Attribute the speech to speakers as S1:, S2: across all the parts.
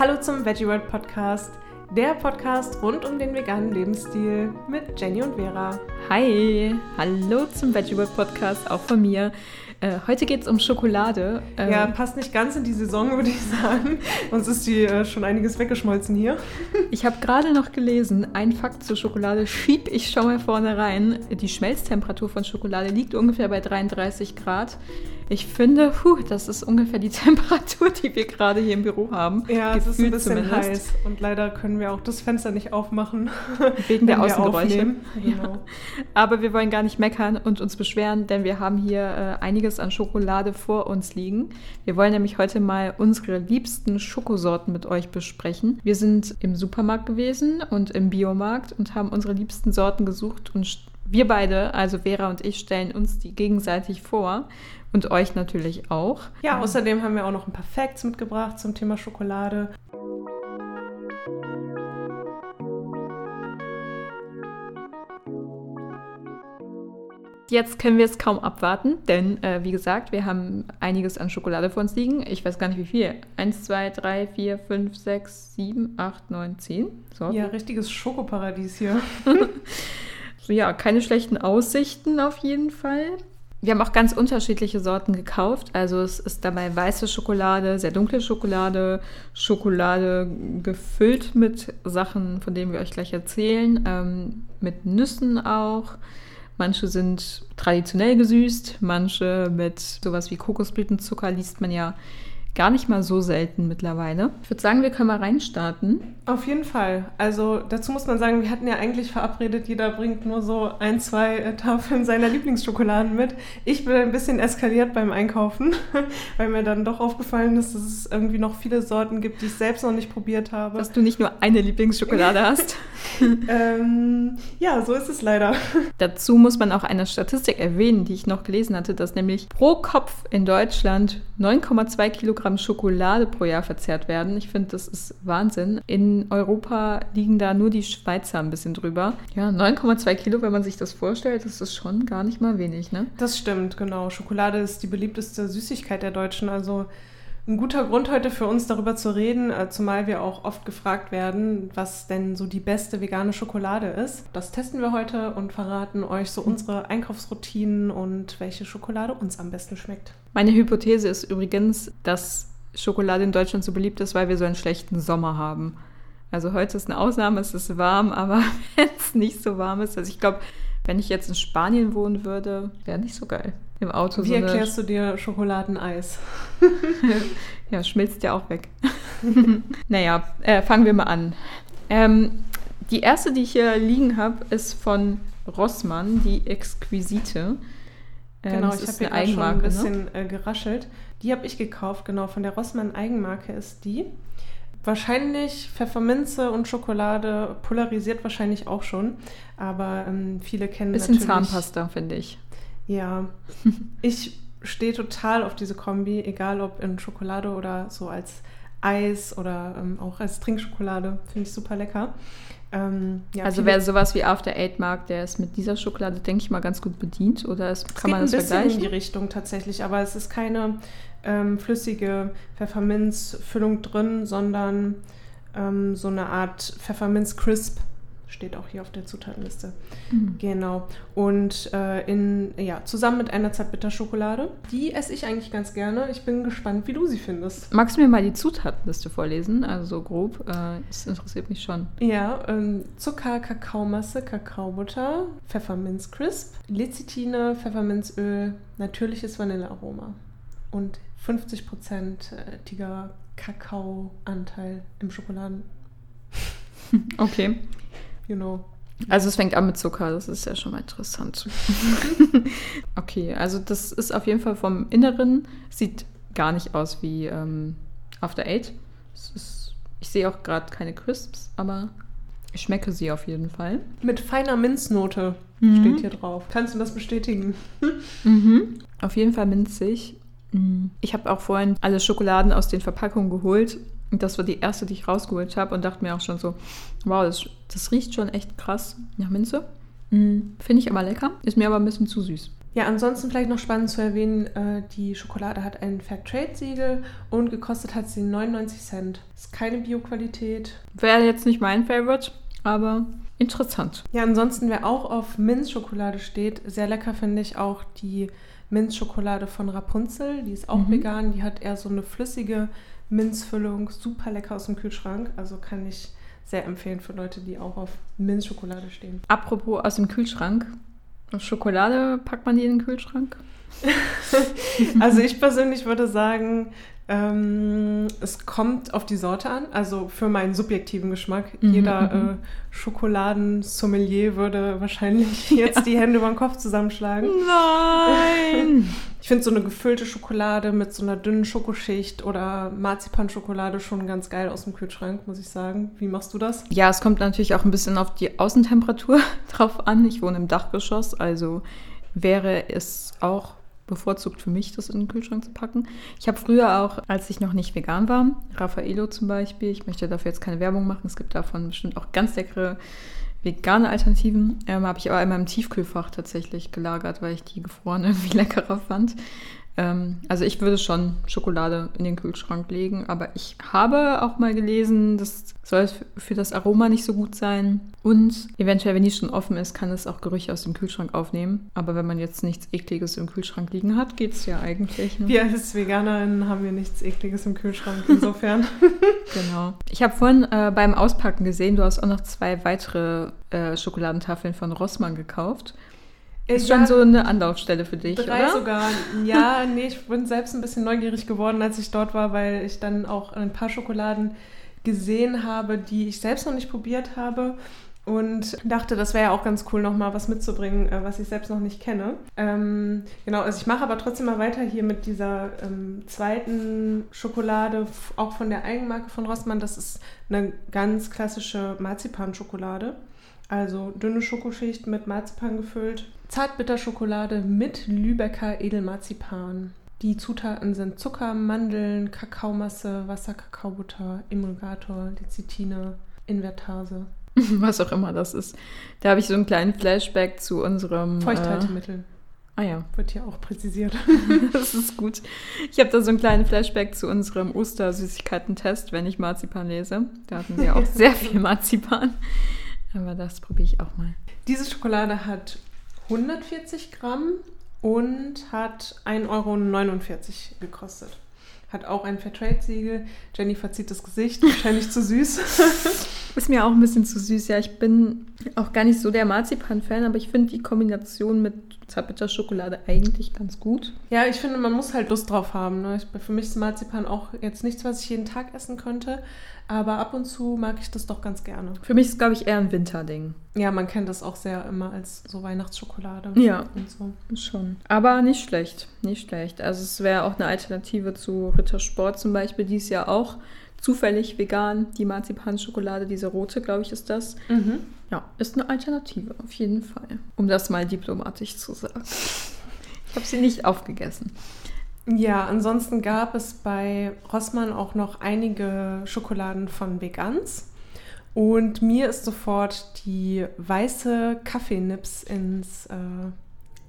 S1: Hallo zum Veggie World Podcast, der Podcast rund um den veganen Lebensstil mit Jenny und Vera.
S2: Hi, hallo zum Veggie World Podcast, auch von mir. Äh, heute geht es um Schokolade.
S1: Ähm, ja, passt nicht ganz in die Saison, würde ich sagen. Uns ist die äh, schon einiges weggeschmolzen hier.
S2: ich habe gerade noch gelesen, ein Fakt zur Schokolade schieb ich schon mal vorne rein. Die Schmelztemperatur von Schokolade liegt ungefähr bei 33 Grad. Ich finde, puh, das ist ungefähr die Temperatur, die wir gerade hier im Büro haben.
S1: Ja, es ist ein bisschen zumindest. heiß. Und leider können wir auch das Fenster nicht aufmachen.
S2: Wegen der Außengeräusche. Genau. Ja. Aber wir wollen gar nicht meckern und uns beschweren, denn wir haben hier äh, einiges an Schokolade vor uns liegen. Wir wollen nämlich heute mal unsere liebsten Schokosorten mit euch besprechen. Wir sind im Supermarkt gewesen und im Biomarkt und haben unsere liebsten Sorten gesucht und wir beide, also Vera und ich, stellen uns die gegenseitig vor und euch natürlich auch.
S1: Ja, außerdem haben wir auch noch ein paar Facts mitgebracht zum Thema Schokolade.
S2: Jetzt können wir es kaum abwarten, denn äh, wie gesagt, wir haben einiges an Schokolade vor uns liegen. Ich weiß gar nicht wie viel. Eins, zwei, drei, vier, fünf, sechs, sieben, acht, neun, zehn.
S1: So. Ja, richtiges Schokoparadies hier.
S2: so, ja, keine schlechten Aussichten auf jeden Fall. Wir haben auch ganz unterschiedliche Sorten gekauft. Also es ist dabei weiße Schokolade, sehr dunkle Schokolade, Schokolade gefüllt mit Sachen, von denen wir euch gleich erzählen, ähm, mit Nüssen auch. Manche sind traditionell gesüßt, manche mit sowas wie Kokosblütenzucker liest man ja gar nicht mal so selten mittlerweile. Ich würde sagen, wir können mal reinstarten.
S1: Auf jeden Fall. Also dazu muss man sagen, wir hatten ja eigentlich verabredet, jeder bringt nur so ein, zwei äh, Tafeln seiner Lieblingsschokoladen mit. Ich bin ein bisschen eskaliert beim Einkaufen, weil mir dann doch aufgefallen ist, dass es irgendwie noch viele Sorten gibt, die ich selbst noch nicht probiert habe.
S2: Dass du nicht nur eine Lieblingsschokolade hast.
S1: ähm, ja, so ist es leider.
S2: Dazu muss man auch eine Statistik erwähnen, die ich noch gelesen hatte, dass nämlich pro Kopf in Deutschland 9,2 Kilogramm Gramm Schokolade pro Jahr verzehrt werden. Ich finde, das ist Wahnsinn. In Europa liegen da nur die Schweizer ein bisschen drüber. Ja, 9,2 Kilo, wenn man sich das vorstellt, das ist schon gar nicht mal wenig, ne?
S1: Das stimmt, genau. Schokolade ist die beliebteste Süßigkeit der Deutschen. Also ein guter Grund heute für uns darüber zu reden, äh, zumal wir auch oft gefragt werden, was denn so die beste vegane Schokolade ist. Das testen wir heute und verraten euch so unsere Einkaufsroutinen und welche Schokolade uns am besten schmeckt.
S2: Meine Hypothese ist übrigens, dass Schokolade in Deutschland so beliebt ist, weil wir so einen schlechten Sommer haben. Also heute ist eine Ausnahme, es ist warm, aber wenn es nicht so warm ist, also ich glaube, wenn ich jetzt in Spanien wohnen würde, wäre nicht so geil im Auto.
S1: Wie so erklärst du dir Schokoladeneis?
S2: ja, schmilzt ja auch weg. naja, äh, fangen wir mal an. Ähm, die erste, die ich hier liegen habe, ist von Rossmann, die Exquisite.
S1: Ähm, genau, ich habe hier eine schon ein ne? bisschen ne? äh, geraschelt. Die habe ich gekauft, genau. Von der Rossmann Eigenmarke ist die. Wahrscheinlich Pfefferminze und Schokolade polarisiert wahrscheinlich auch schon, aber ähm, viele kennen
S2: Bisschen natürlich... Zahnpasta, finde ich.
S1: Ja, ich stehe total auf diese Kombi, egal ob in Schokolade oder so als Eis oder ähm, auch als Trinkschokolade. Finde ich super lecker.
S2: Ähm, ja, also wer sowas wie After Eight mag, der ist mit dieser Schokolade, denke ich mal, ganz gut bedient. Oder es, kann man das vergleichen?
S1: ein bisschen in die Richtung tatsächlich, aber es ist keine ähm, flüssige Pfefferminzfüllung drin, sondern ähm, so eine Art Pfefferminz-Crisp steht auch hier auf der Zutatenliste. Mhm. Genau. Und äh, in, ja, zusammen mit einer Zartbitterschokolade. Die esse ich eigentlich ganz gerne. Ich bin gespannt, wie du sie findest.
S2: Magst du mir mal die Zutatenliste vorlesen? Also so grob. Äh, das interessiert mich schon.
S1: Ja, ähm, Zucker, Kakaomasse, Kakaobutter, Pfefferminzcrisp, Lecithine, Pfefferminzöl, natürliches Vanillearoma und 50% tiger Kakaoanteil im Schokoladen.
S2: Okay.
S1: You know.
S2: Also es fängt an mit Zucker, das ist ja schon mal interessant. okay, also das ist auf jeden Fall vom Inneren, sieht gar nicht aus wie ähm, After Eight. Ist, ich sehe auch gerade keine Crisps, aber ich schmecke sie auf jeden Fall.
S1: Mit feiner Minznote mhm. steht hier drauf. Kannst du das bestätigen?
S2: mhm. Auf jeden Fall minzig. Mhm. Ich habe auch vorhin alle Schokoladen aus den Verpackungen geholt und das war die erste, die ich rausgeholt habe und dachte mir auch schon so, wow, das, das riecht schon echt krass nach Minze. Mhm. Finde ich aber lecker, ist mir aber ein bisschen zu süß.
S1: Ja, ansonsten vielleicht noch spannend zu erwähnen, äh, die Schokolade hat ein Fairtrade-Siegel und gekostet hat sie 99 Cent. Ist keine Bioqualität.
S2: Wäre jetzt nicht mein Favorite, aber interessant.
S1: Ja, ansonsten, wer auch auf Minzschokolade steht, sehr lecker finde ich auch die Minzschokolade von Rapunzel. Die ist auch
S2: Mhm.
S1: vegan. Die hat eher so eine flüssige Minzfüllung. Super lecker aus dem Kühlschrank. Also kann ich sehr empfehlen für Leute, die auch auf Minzschokolade stehen.
S2: Apropos aus dem Kühlschrank. Schokolade packt man die in den Kühlschrank?
S1: Also ich persönlich würde sagen, ähm, es kommt auf die Sorte an. Also für meinen subjektiven Geschmack.
S2: Mhm,
S1: Jeder
S2: mhm.
S1: äh, Schokoladensommelier würde wahrscheinlich jetzt die Hände über den Kopf zusammenschlagen.
S2: Nein!
S1: Ich finde so eine gefüllte Schokolade mit so einer dünnen Schokoschicht oder Marzipanschokolade schon ganz geil aus dem Kühlschrank, muss ich sagen. Wie machst du das?
S2: ja, es kommt natürlich auch ein bisschen auf die Außentemperatur drauf an. Ich wohne im Dachgeschoss, also wäre es auch bevorzugt für mich, das in den Kühlschrank zu packen. Ich habe früher auch, als ich noch nicht vegan war, Raffaello zum Beispiel, ich möchte dafür jetzt keine Werbung machen, es gibt davon bestimmt auch ganz leckere vegane Alternativen, ähm, habe ich aber immer im Tiefkühlfach tatsächlich gelagert, weil ich die gefroren irgendwie leckerer fand. Ähm, also ich würde schon Schokolade in den Kühlschrank legen, aber ich habe auch mal gelesen, das soll für das Aroma nicht so gut sein. Und eventuell, wenn die schon offen ist, kann es auch Gerüche aus dem Kühlschrank aufnehmen. Aber wenn man jetzt nichts Ekliges im Kühlschrank liegen hat, geht es ja eigentlich. Ne?
S1: Wir als Veganerinnen haben wir nichts Ekliges im Kühlschrank, insofern.
S2: Genau. Ich habe vorhin äh, beim Auspacken gesehen, du hast auch noch zwei weitere äh, Schokoladentafeln von Rossmann gekauft. Ist
S1: Ja,
S2: schon so eine Anlaufstelle für dich,
S1: Drei
S2: oder?
S1: sogar. Ja, nee, ich bin selbst ein bisschen neugierig geworden, als ich dort war, weil ich dann auch ein paar Schokoladen gesehen habe, die ich selbst noch nicht probiert habe. Und dachte, das wäre ja auch ganz cool, nochmal was mitzubringen, äh, was ich selbst noch nicht kenne. Ähm, genau, also ich mache aber trotzdem mal weiter hier mit dieser ähm, zweiten Schokolade, auch von der Eigenmarke von Rossmann. Das ist eine ganz klassische Marzipanschokolade. Also dünne Schokoschicht mit Marzipan gefüllt. Zartbitterschokolade mit Lübecker Edelmarzipan. Die Zutaten sind Zucker, Mandeln, Kakaomasse, Wasser, Kakaobutter, Emulgator, Lecithine, Invertase,
S2: Was auch immer das ist. Da habe ich so einen kleinen Flashback zu unserem.
S1: Feuchthaltemittel.
S2: Äh, ah ja,
S1: Wird hier auch präzisiert.
S2: das ist gut. Ich habe da so einen kleinen Flashback zu unserem Ostersüßigkeiten-Test, wenn ich Marzipan lese. Da hatten wir auch sehr viel Marzipan. Aber das probiere ich auch mal.
S1: Diese Schokolade hat 140 Gramm und hat 1,49 Euro gekostet. Hat auch ein Fairtrade-Siegel. Jenny verzieht das Gesicht, wahrscheinlich zu süß.
S2: Ist mir auch ein bisschen zu süß. Ja, ich bin auch gar nicht so der Marzipan-Fan, aber ich finde die Kombination mit Zartbitterschokolade eigentlich ganz gut.
S1: Ja, ich finde, man muss halt Lust drauf haben. Ne? Ich, für mich ist Marzipan auch jetzt nichts, was ich jeden Tag essen könnte. Aber ab und zu mag ich das doch ganz gerne.
S2: Für mich ist es, glaube ich, eher ein Winterding.
S1: Ja, man kennt das auch sehr immer als so Weihnachtsschokolade.
S2: Ja.
S1: Und so.
S2: Schon. Aber nicht schlecht, nicht schlecht. Also es wäre auch eine Alternative zu Rittersport zum Beispiel. Die ist ja auch zufällig vegan. Die Marzipanschokolade, diese rote, glaube ich, ist das.
S1: Mhm.
S2: Ja, ist eine Alternative, auf jeden Fall. Um das mal diplomatisch zu sagen. Ich habe sie nicht aufgegessen.
S1: Ja, ansonsten gab es bei Rossmann auch noch einige Schokoladen von Vegans. Und mir ist sofort die weiße Kaffeenips ins äh,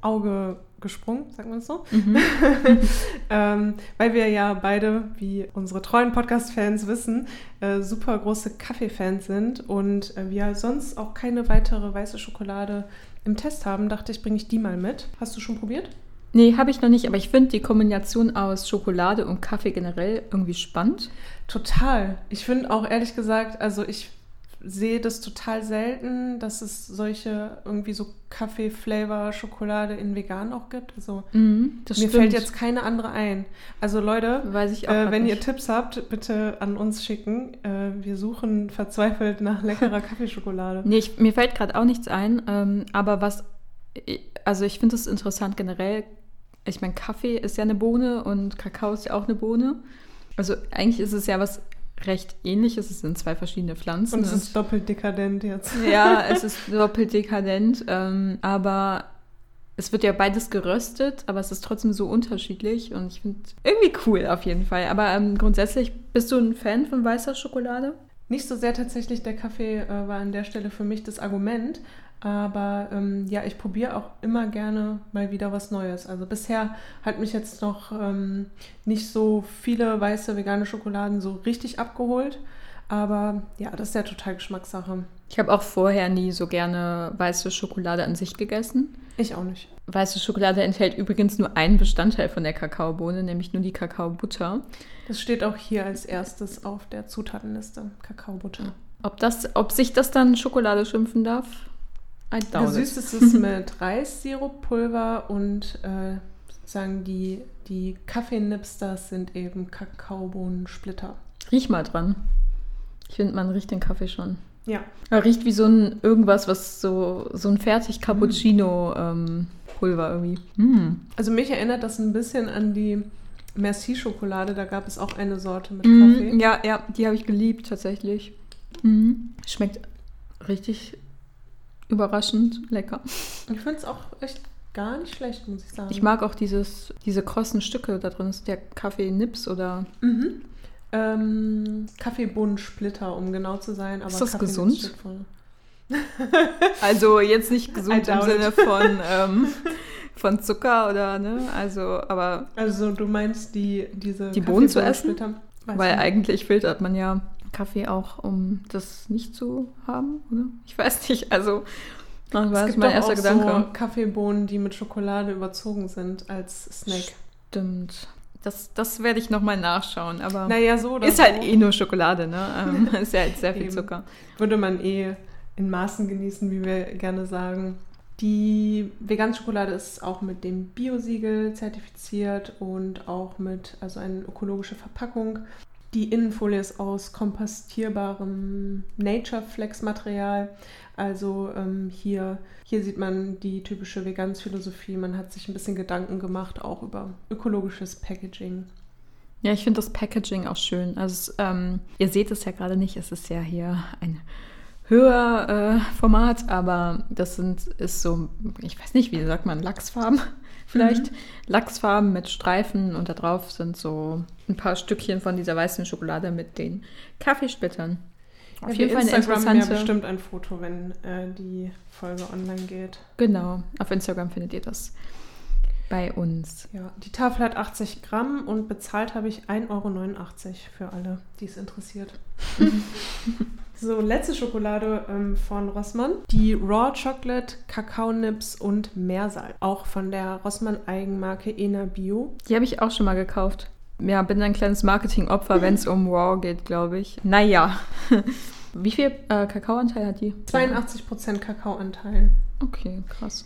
S1: Auge gesprungen, sagen wir es so. ähm, weil wir ja beide, wie unsere treuen Podcast-Fans wissen, äh, super große Kaffeefans sind und äh, wir sonst auch keine weitere weiße Schokolade im Test haben, dachte ich, bringe ich die mal mit. Hast du schon probiert?
S2: Nee, habe ich noch nicht, aber ich finde die Kombination aus Schokolade und Kaffee generell irgendwie spannend.
S1: Total. Ich finde auch ehrlich gesagt, also ich sehe das total selten, dass es solche irgendwie so Kaffee-Flavor-Schokolade in vegan auch gibt. Also
S2: Mhm,
S1: mir
S2: stimmt.
S1: fällt jetzt keine andere ein. Also Leute, äh, wenn ihr
S2: nicht.
S1: Tipps habt, bitte an uns schicken. Äh, wir suchen verzweifelt nach leckerer Kaffeeschokolade.
S2: Nee, ich, mir fällt gerade auch nichts ein, ähm, aber was, also ich finde es interessant generell. Ich meine, Kaffee ist ja eine Bohne und Kakao ist ja auch eine Bohne. Also eigentlich ist es ja was recht ähnliches. Es sind zwei verschiedene Pflanzen.
S1: Und es ist doppelt dekadent jetzt.
S2: ja, es ist doppelt dekadent, ähm, aber es wird ja beides geröstet, aber es ist trotzdem so unterschiedlich und ich finde irgendwie cool auf jeden Fall. Aber ähm, grundsätzlich bist du ein Fan von weißer Schokolade?
S1: Nicht so sehr tatsächlich der Kaffee äh, war an der Stelle für mich das Argument, Aber ähm, ja, ich probiere auch immer gerne mal wieder was Neues. Also bisher hat mich jetzt noch ähm, nicht so viele weiße vegane Schokoladen so richtig abgeholt. Aber ja, das ist ja total Geschmackssache.
S2: Ich habe auch vorher nie so gerne weiße Schokolade an sich gegessen.
S1: Ich auch nicht.
S2: Weiße Schokolade enthält übrigens nur einen Bestandteil von der Kakaobohne, nämlich nur die Kakaobutter.
S1: Das steht auch hier als erstes auf der Zutatenliste. Kakaobutter.
S2: Ob, das, ob sich das dann Schokolade schimpfen darf?
S1: I doubt Gesüßt ist mit Reissirup, Pulver und äh, sozusagen die, die Kaffeenipsters sind eben Kakaobohnensplitter.
S2: Riech mal dran. Ich finde, man riecht den Kaffee schon.
S1: Ja.
S2: Er riecht wie so ein irgendwas, was so, so ein fertig Cappuccino ähm, Pulver irgendwie. Mm.
S1: Also mich erinnert das ein bisschen an die Merci-Schokolade. Da gab es auch eine Sorte mit mm, Kaffee.
S2: Ja, ja, die habe ich geliebt tatsächlich. Mm. Schmeckt richtig überraschend lecker.
S1: Ich finde es auch echt gar nicht schlecht, muss ich sagen.
S2: Ich mag auch dieses, diese krossen Stücke da drin. Ist der Kaffee Nips oder?
S1: Mhm. Ähm, Kaffeebohnensplitter, um genau zu sein.
S2: Aber ist das gesund? also jetzt nicht gesund im Sinne von, ähm, von Zucker oder ne? Also, aber.
S1: Also du meinst die diese
S2: die Bohnen zu essen? Weil nicht. eigentlich filtert man ja Kaffee auch, um das nicht zu haben, oder? Ich weiß nicht. Also
S1: das war mein erster Gedanke. So Kaffeebohnen, die mit Schokolade überzogen sind als Snack.
S2: Stimmt. Das, das werde ich nochmal nachschauen, aber
S1: naja, so
S2: ist
S1: so.
S2: halt eh nur Schokolade, ne? Ähm, ist ja halt sehr viel Zucker.
S1: Würde man eh in Maßen genießen, wie wir gerne sagen. Die vegane Schokolade ist auch mit dem Bio-Siegel zertifiziert und auch mit also eine ökologische Verpackung. Die Innenfolie ist aus kompostierbarem Nature Flex Material. Also ähm, hier, hier sieht man die typische Vegansphilosophie. Man hat sich ein bisschen Gedanken gemacht, auch über ökologisches Packaging.
S2: Ja, ich finde das Packaging auch schön. Also ähm, ihr seht es ja gerade nicht, es ist ja hier ein höher äh, Format, aber das sind, ist so, ich weiß nicht, wie sagt man, Lachsfarben vielleicht. Mhm. Lachsfarben mit Streifen und da drauf sind so ein paar Stückchen von dieser weißen Schokolade mit den Kaffeesplittern.
S1: Auf ja, jeden Fall eine interessante. Ja bestimmt ein Foto, wenn äh, die Folge online geht.
S2: Genau, auf Instagram findet ihr das bei uns.
S1: Ja, die Tafel hat 80 Gramm und bezahlt habe ich 1,89 Euro für alle, die es interessiert. so, letzte Schokolade ähm, von Rossmann. Die Raw Chocolate, Kakao Nips und Meersalz. Auch von der Rossmann Eigenmarke Ena Bio.
S2: Die habe ich auch schon mal gekauft. Ja, bin ein kleines Marketingopfer, wenn es um Raw geht, glaube ich. Naja. Wie viel äh, Kakaoanteil hat die?
S1: 82% Kakaoanteil.
S2: Okay, krass.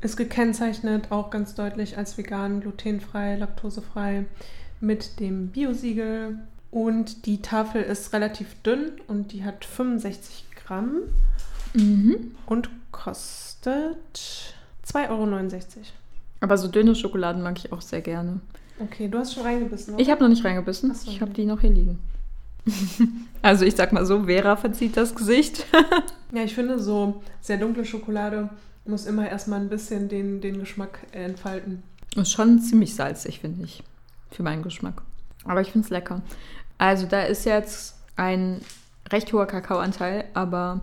S1: Ist gekennzeichnet auch ganz deutlich als vegan, glutenfrei, laktosefrei mit dem Biosiegel. Und die Tafel ist relativ dünn und die hat 65 Gramm mhm. und kostet 2,69 Euro.
S2: Aber so dünne Schokoladen mag ich auch sehr gerne.
S1: Okay, du hast schon reingebissen, oder?
S2: Ich habe noch nicht reingebissen. So. Ich habe die noch hier liegen. also ich sag mal so, Vera verzieht das Gesicht.
S1: ja, ich finde so sehr dunkle Schokolade muss immer erstmal ein bisschen den, den Geschmack entfalten.
S2: Ist schon ziemlich salzig, finde ich. Für meinen Geschmack. Aber ich finde es lecker. Also da ist jetzt ein recht hoher Kakaoanteil, aber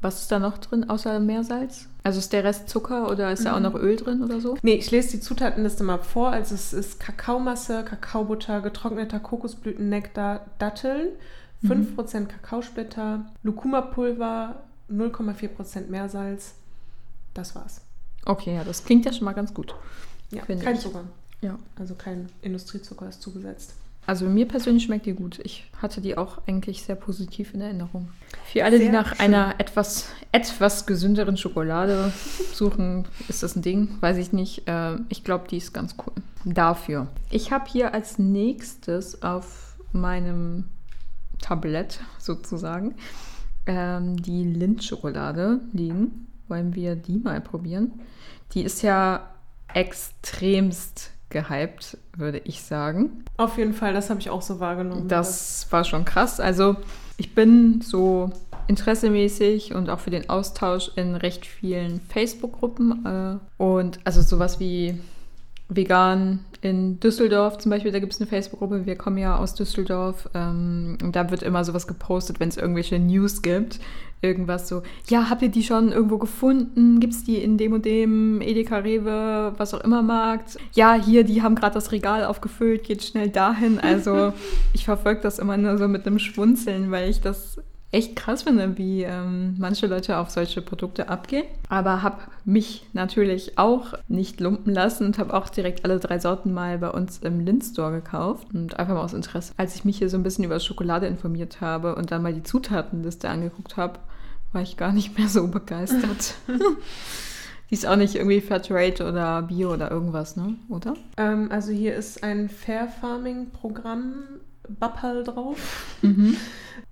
S2: was ist da noch drin außer Meersalz? Also ist der Rest Zucker oder ist mhm. da auch mhm. noch Öl drin oder so?
S1: Nee, ich lese die Zutatenliste mal vor. Also es ist Kakaomasse, Kakaobutter, getrockneter Kokosblütennektar, Datteln, 5% mhm. Kakaosplitter, Lucuma-Pulver, 0,4% Meersalz, das war's.
S2: Okay, ja, das klingt ja schon mal ganz gut.
S1: Ja, kein ich. Zucker. Ja. Also kein Industriezucker ist zugesetzt.
S2: Also mir persönlich schmeckt die gut. Ich hatte die auch eigentlich sehr positiv in Erinnerung. Für alle, sehr die nach schön. einer etwas, etwas gesünderen Schokolade suchen, ist das ein Ding. Weiß ich nicht. Äh, ich glaube, die ist ganz cool. Dafür. Ich habe hier als nächstes auf meinem Tablett sozusagen ähm, die Lindschokolade liegen wollen wir die mal probieren. Die ist ja extremst gehypt, würde ich sagen.
S1: Auf jeden Fall, das habe ich auch so wahrgenommen.
S2: Das war schon krass. Also ich bin so interessemäßig und auch für den Austausch in recht vielen Facebook-Gruppen äh, und also sowas wie vegan in Düsseldorf zum Beispiel, da gibt es eine Facebook-Gruppe, wir kommen ja aus Düsseldorf ähm, und da wird immer sowas gepostet, wenn es irgendwelche News gibt. Irgendwas so, ja, habt ihr die schon irgendwo gefunden? Gibt es die in dem und dem Edeka, Rewe, was auch immer Markt? Ja, hier, die haben gerade das Regal aufgefüllt, geht schnell dahin. Also ich verfolge das immer nur so mit einem Schwunzeln, weil ich das echt krass finde, wie ähm, manche Leute auf solche Produkte abgehen. Aber habe mich natürlich auch nicht lumpen lassen und habe auch direkt alle drei Sorten mal bei uns im Linz-Store gekauft. Und einfach mal aus Interesse. Als ich mich hier so ein bisschen über Schokolade informiert habe und dann mal die Zutatenliste angeguckt habe, war ich gar nicht mehr so begeistert. Die ist auch nicht irgendwie Fairtrade oder Bio oder irgendwas, ne? Oder?
S1: Ähm, also hier ist ein Fair Farming Programm Bappal drauf. Mhm.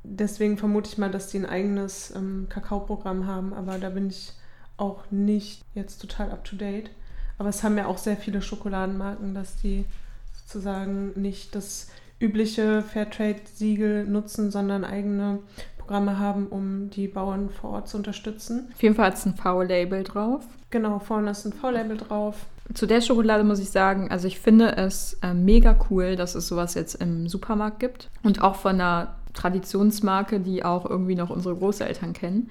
S1: Deswegen vermute ich mal, dass die ein eigenes ähm, Kakaoprogramm haben, aber da bin ich auch nicht jetzt total up to date. Aber es haben ja auch sehr viele Schokoladenmarken, dass die sozusagen nicht das übliche Fairtrade-Siegel nutzen, sondern eigene Programme haben, um die Bauern vor Ort zu unterstützen.
S2: Auf jeden Fall hat es ein V-Label drauf.
S1: Genau, vorne ist ein V-Label drauf.
S2: Zu der Schokolade muss ich sagen, also ich finde es äh, mega cool, dass es sowas jetzt im Supermarkt gibt. Und auch von einer Traditionsmarke, die auch irgendwie noch unsere Großeltern kennen.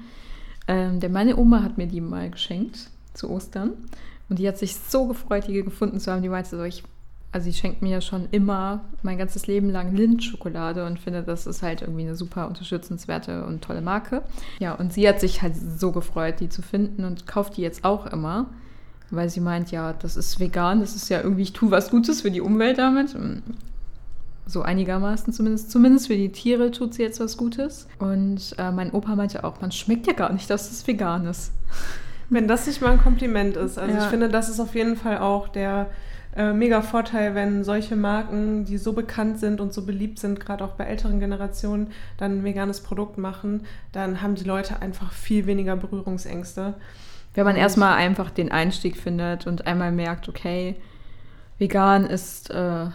S2: Ähm, denn meine Oma hat mir die mal geschenkt zu Ostern. Und die hat sich so gefreut, die gefunden zu haben. Die meinte so, ich, also sie schenkt mir ja schon immer mein ganzes Leben lang Lindt-Schokolade und finde, das ist halt irgendwie eine super unterstützenswerte und tolle Marke. Ja, und sie hat sich halt so gefreut, die zu finden und kauft die jetzt auch immer weil sie meint, ja, das ist vegan, das ist ja irgendwie, ich tue was Gutes für die Umwelt damit. So einigermaßen zumindest. Zumindest für die Tiere tut sie jetzt was Gutes. Und äh, mein Opa meinte auch, man schmeckt ja gar nicht, dass es vegan ist.
S1: Wenn das nicht mal ein Kompliment ist. Also ja. ich finde, das ist auf jeden Fall auch der äh, mega Vorteil, wenn solche Marken, die so bekannt sind und so beliebt sind, gerade auch bei älteren Generationen, dann ein veganes Produkt machen, dann haben die Leute einfach viel weniger Berührungsängste.
S2: Wenn man erstmal einfach den Einstieg findet und einmal merkt, okay, vegan ist äh,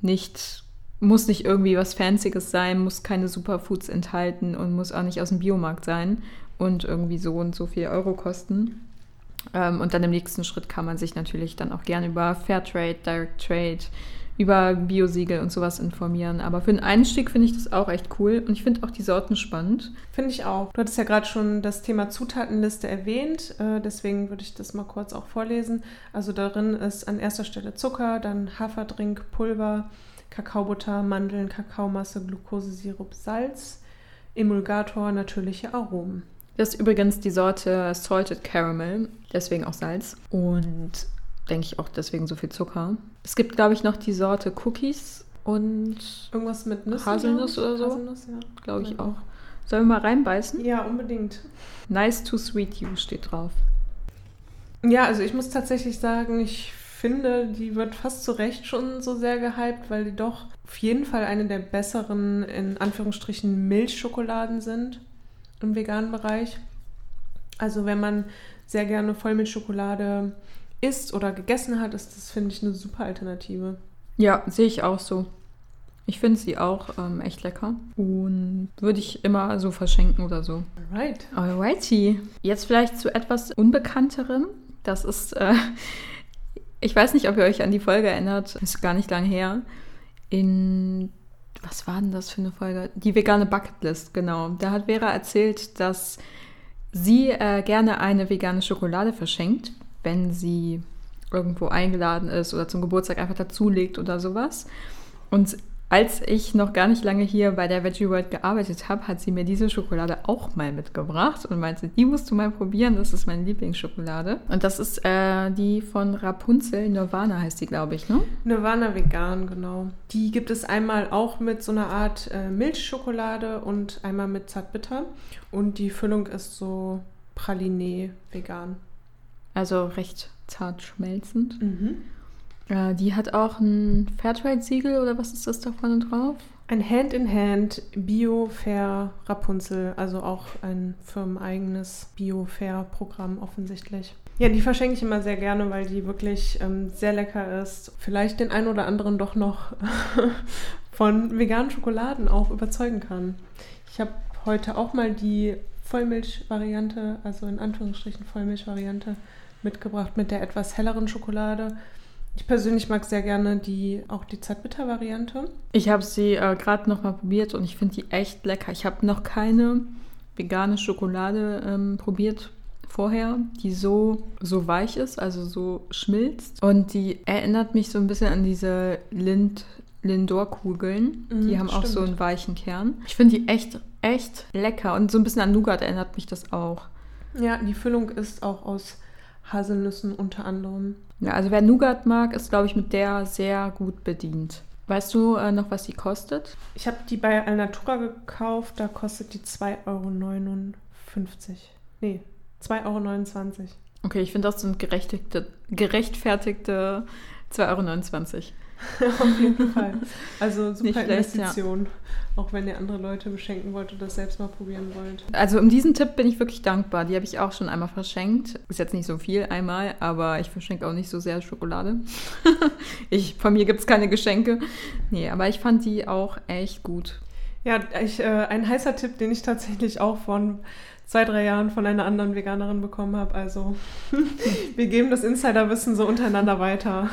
S2: nicht, muss nicht irgendwie was Fancyes sein, muss keine Superfoods enthalten und muss auch nicht aus dem Biomarkt sein und irgendwie so und so viel Euro kosten. Ähm, und dann im nächsten Schritt kann man sich natürlich dann auch gerne über Fairtrade, Direct Trade, über Biosiegel und sowas informieren. Aber für einen Einstieg finde ich das auch echt cool und ich finde auch die Sorten spannend.
S1: Finde ich auch. Du hattest ja gerade schon das Thema Zutatenliste erwähnt, äh, deswegen würde ich das mal kurz auch vorlesen. Also darin ist an erster Stelle Zucker, dann Haferdrink, Pulver, Kakaobutter, Mandeln, Kakaomasse, Glukosesirup, Salz, Emulgator, natürliche Aromen.
S2: Das ist übrigens die Sorte Salted Caramel, deswegen auch Salz. Und denke ich auch deswegen so viel Zucker. Es gibt, glaube ich, noch die Sorte Cookies und
S1: irgendwas mit Nüssen,
S2: Haselnuss oder so. Haselnuss, ja. Glaube ich auch. Sollen wir mal reinbeißen?
S1: Ja, unbedingt.
S2: Nice to sweet you steht drauf.
S1: Ja, also ich muss tatsächlich sagen, ich finde, die wird fast zu Recht schon so sehr gehypt, weil die doch auf jeden Fall eine der besseren, in Anführungsstrichen, Milchschokoladen sind im veganen Bereich. Also wenn man sehr gerne Vollmilchschokolade isst oder gegessen hat, ist das, finde ich, eine super Alternative.
S2: Ja, sehe ich auch so. Ich finde sie auch ähm, echt lecker und würde ich immer so verschenken oder so.
S1: Alright.
S2: Alrighty. Jetzt vielleicht zu etwas Unbekannterem. Das ist, äh, ich weiß nicht, ob ihr euch an die Folge erinnert, ist gar nicht lange her. In, was war denn das für eine Folge? Die vegane Bucketlist, genau. Da hat Vera erzählt, dass sie äh, gerne eine vegane Schokolade verschenkt, wenn sie irgendwo eingeladen ist oder zum Geburtstag einfach dazulegt oder sowas. Und als ich noch gar nicht lange hier bei der Veggie World gearbeitet habe, hat sie mir diese Schokolade auch mal mitgebracht und meinte, die musst du mal probieren, das ist meine Lieblingsschokolade. Und das ist äh, die von Rapunzel, Nirvana heißt die, glaube ich, ne?
S1: Nirvana vegan, genau. Die gibt es einmal auch mit so einer Art äh, Milchschokolade und einmal mit Zartbitter. Und die Füllung ist so Praline vegan.
S2: Also recht zart schmelzend. Mhm. Äh, die hat auch ein Fairtrade-Siegel oder was ist das da vorne drauf?
S1: Ein Hand-in-Hand Bio-Fair Rapunzel, also auch ein firmeneigenes Bio-Fair-Programm offensichtlich. Ja, die verschenke ich immer sehr gerne, weil die wirklich ähm, sehr lecker ist. Vielleicht den einen oder anderen doch noch von veganen Schokoladen auch überzeugen kann. Ich habe heute auch mal die Vollmilch-Variante, also in Anführungsstrichen Vollmilch-Variante mitgebracht mit der etwas helleren Schokolade. Ich persönlich mag sehr gerne die, auch die Zartbitter-Variante.
S2: Ich habe sie äh, gerade noch mal probiert und ich finde die echt lecker. Ich habe noch keine vegane Schokolade ähm, probiert vorher, die so, so weich ist, also so schmilzt. Und die erinnert mich so ein bisschen an diese Lind, Lindor-Kugeln.
S1: Mhm,
S2: die haben auch
S1: stimmt.
S2: so einen weichen Kern. Ich finde die echt, echt lecker. Und so ein bisschen an Nougat erinnert mich das auch.
S1: Ja, die Füllung ist auch aus Haselnüssen unter anderem.
S2: Ja, also wer Nougat mag, ist, glaube ich, mit der sehr gut bedient. Weißt du äh, noch, was die kostet?
S1: Ich habe die bei Alnatura gekauft, da kostet die 2,59 Euro. Nee, 2,29 Euro.
S2: Okay, ich finde, das sind gerechtfertigte, gerechtfertigte 2,29 Euro.
S1: Auf jeden Fall. Also super Investition. Auch wenn ihr andere Leute beschenken wollt oder das selbst mal probieren wollt.
S2: Also um diesen Tipp bin ich wirklich dankbar. Die habe ich auch schon einmal verschenkt. Ist jetzt nicht so viel einmal, aber ich verschenke auch nicht so sehr Schokolade. ich, von mir gibt es keine Geschenke. Nee, aber ich fand die auch echt gut.
S1: Ja, ich, äh, ein heißer Tipp, den ich tatsächlich auch von zwei, drei Jahren von einer anderen Veganerin bekommen habe. Also wir geben das Insiderwissen so untereinander weiter.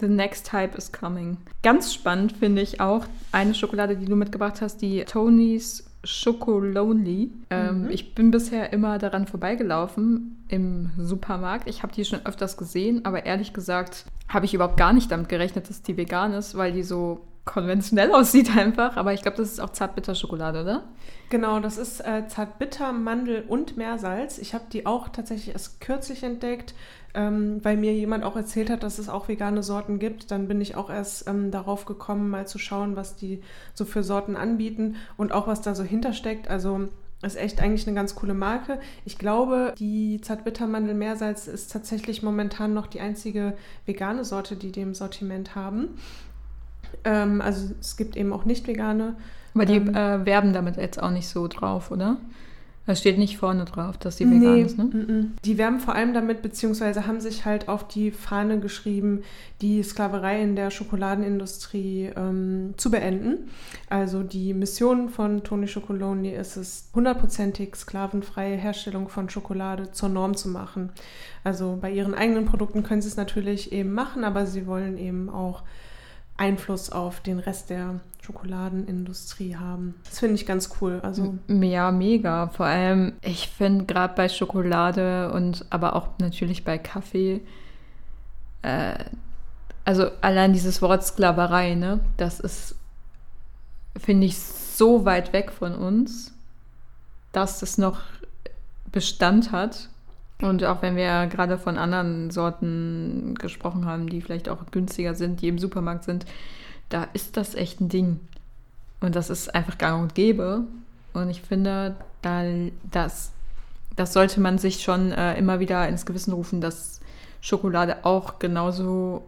S2: The next type is coming. Ganz spannend finde ich auch eine Schokolade, die du mitgebracht hast, die Tony's Chocolonely. Ähm,
S1: Mhm.
S2: Ich bin bisher immer daran vorbeigelaufen im Supermarkt. Ich habe die schon öfters gesehen, aber ehrlich gesagt habe ich überhaupt gar nicht damit gerechnet, dass die vegan ist, weil die so konventionell aussieht einfach. Aber ich glaube, das ist auch Zartbitterschokolade, oder?
S1: Genau, das ist äh, Zartbitter, Mandel und Meersalz. Ich habe die auch tatsächlich erst kürzlich entdeckt, ähm, weil mir jemand auch erzählt hat, dass es auch vegane Sorten gibt. Dann bin ich auch erst ähm, darauf gekommen, mal zu schauen, was die so für Sorten anbieten und auch was da so hintersteckt. Also ist echt eigentlich eine ganz coole Marke. Ich glaube, die Zartbitter Mandel Meersalz ist tatsächlich momentan noch die einzige vegane Sorte, die die im Sortiment haben. Ähm, also es gibt eben auch nicht vegane.
S2: Aber die
S1: Ähm.
S2: äh, werben damit jetzt auch nicht so drauf, oder? Es steht nicht vorne drauf, dass die vegan ist, ne?
S1: mm-mm. Die werben vor allem damit, beziehungsweise haben sich halt auf die Fahne geschrieben, die Sklaverei in der Schokoladenindustrie ähm, zu beenden. Also die Mission von Tony Chocolonely ist es, hundertprozentig sklavenfreie Herstellung von Schokolade zur Norm zu machen. Also bei ihren eigenen Produkten können sie es natürlich eben machen, aber sie wollen eben auch Einfluss auf den Rest der Schokoladenindustrie haben. Das finde ich ganz cool. Also
S2: Ja, mega. Vor allem, ich finde gerade bei Schokolade und aber auch natürlich bei Kaffee, äh, also allein dieses Wort Sklaverei, ne, das ist, finde ich, so weit weg von uns, dass das noch Bestand hat. Und auch wenn wir gerade von anderen Sorten gesprochen haben, die vielleicht auch günstiger sind, die im Supermarkt sind, da ist das echt ein Ding. Und das ist einfach gang und gäbe. Und ich finde, da, das, das sollte man sich schon äh, immer wieder ins Gewissen rufen, dass Schokolade auch genauso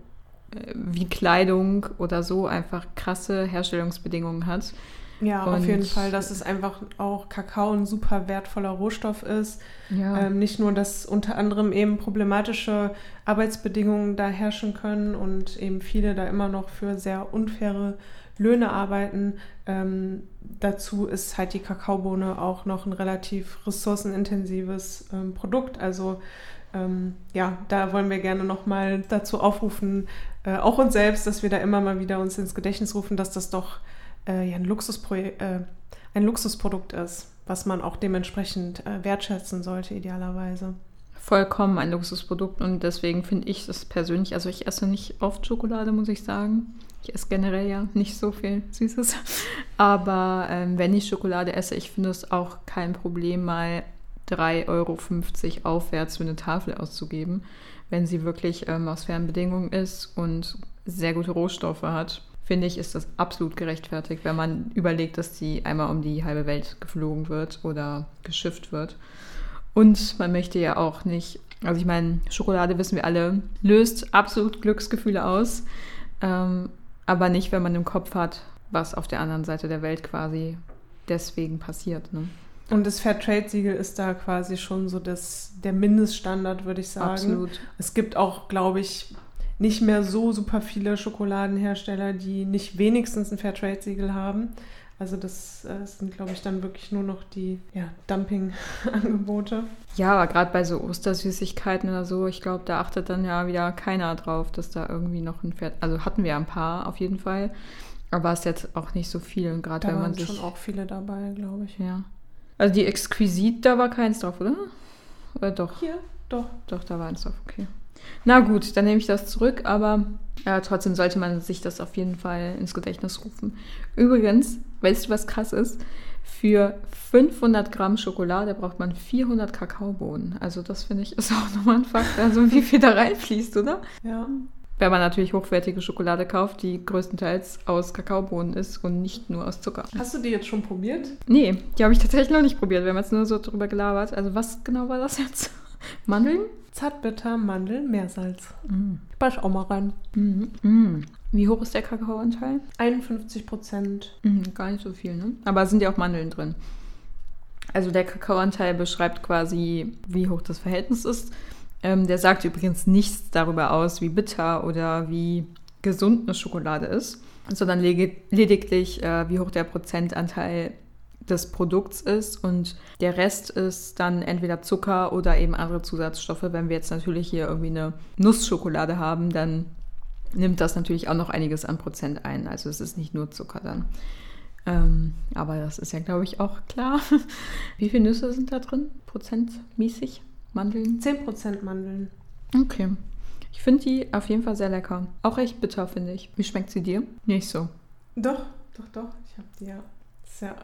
S2: äh, wie Kleidung oder so einfach krasse Herstellungsbedingungen hat.
S1: Ja, auf
S2: Und-
S1: jeden Fall, dass es einfach auch Kakao ein super wertvoller Rohstoff ist.
S2: Ja.
S1: Ähm, nicht nur, dass unter anderem eben problematische Arbeitsbedingungen da herrschen können und eben viele da immer noch für sehr unfaire Löhne arbeiten. Ähm, dazu ist halt die Kakaobohne auch noch ein relativ ressourcenintensives ähm, Produkt. Also ähm, ja, da wollen wir gerne nochmal dazu aufrufen, äh, auch uns selbst, dass wir da immer mal wieder uns ins Gedächtnis rufen, dass das doch äh, ja, ein, Luxusprojekt, äh, ein Luxusprodukt ist, was man auch dementsprechend äh, wertschätzen sollte, idealerweise.
S2: Vollkommen ein Luxusprodukt und deswegen finde ich es persönlich, also ich esse nicht oft Schokolade, muss ich sagen. Ich esse generell ja nicht so viel Süßes. Aber ähm, wenn ich Schokolade esse, ich finde es auch kein Problem, mal 3,50 Euro aufwärts für eine Tafel auszugeben, wenn sie wirklich ähm, aus fairen Bedingungen ist und sehr gute Rohstoffe hat. Finde ich, ist das absolut gerechtfertigt, wenn man überlegt, dass die einmal um die halbe Welt geflogen wird oder geschifft wird. Und man möchte ja auch nicht, also ich meine, Schokolade wissen wir alle, löst absolut Glücksgefühle aus, ähm, aber nicht, wenn man im Kopf hat, was auf der anderen Seite der Welt quasi deswegen passiert. Ne?
S1: Und das Fairtrade-Siegel ist da quasi schon so das, der Mindeststandard, würde ich sagen.
S2: Absolut.
S1: Es gibt auch, glaube ich, nicht mehr so super viele Schokoladenhersteller, die nicht wenigstens ein Fairtrade-Siegel haben. Also das äh, sind, glaube ich, dann wirklich nur noch die ja, Dumping-Angebote.
S2: Ja, aber gerade bei so Ostersüßigkeiten oder so, ich glaube, da achtet dann ja wieder keiner drauf, dass da irgendwie noch ein Pferd. Also hatten wir ein paar auf jeden Fall. Aber es jetzt auch nicht so viel, gerade
S1: Da
S2: wenn man
S1: waren
S2: sich.
S1: schon auch viele dabei, glaube ich.
S2: Ja. Also die Exquisit, da war keins drauf, oder? Oder doch?
S1: Hier, doch.
S2: Doch, da war eins drauf, okay. Na gut, dann nehme ich das zurück, aber ja, trotzdem sollte man sich das auf jeden Fall ins Gedächtnis rufen. Übrigens, weißt du, was krass ist? Für 500 Gramm Schokolade braucht man 400 Kakaobohnen. Also das finde ich ist auch nochmal ein Fakt. Also wie viel da reinfließt, oder?
S1: Ja.
S2: Wenn man natürlich hochwertige Schokolade kauft, die größtenteils aus Kakaobohnen ist und nicht nur aus Zucker.
S1: Hast du die jetzt schon probiert?
S2: Nee, die habe ich tatsächlich noch nicht probiert. Wir haben jetzt nur so drüber gelabert. Also was genau war das jetzt? Mandeln?
S1: Zartbitter, Mandel, Meersalz.
S2: Mm.
S1: Basch auch mal rein.
S2: Mhm. Mm. Wie hoch ist der Kakaoanteil?
S1: 51 Prozent.
S2: Mhm, gar nicht so viel, ne? Aber sind ja auch Mandeln drin. Also der Kakaoanteil beschreibt quasi, wie hoch das Verhältnis ist. Ähm, der sagt übrigens nichts darüber aus, wie bitter oder wie gesund eine Schokolade ist, sondern lediglich, äh, wie hoch der Prozentanteil des Produkts ist und der Rest ist dann entweder Zucker oder eben andere Zusatzstoffe. Wenn wir jetzt natürlich hier irgendwie eine Nussschokolade haben, dann nimmt das natürlich auch noch einiges an Prozent ein. Also es ist nicht nur Zucker dann. Ähm, aber das ist ja, glaube ich, auch klar. Wie viele Nüsse sind da drin? Prozentmäßig? Mandeln?
S1: 10 Prozent Mandeln.
S2: Okay. Ich finde die auf jeden Fall sehr lecker. Auch echt bitter, finde ich. Wie schmeckt sie dir? Nicht so.
S1: Doch, doch, doch. Ich habe die ja. Sehr,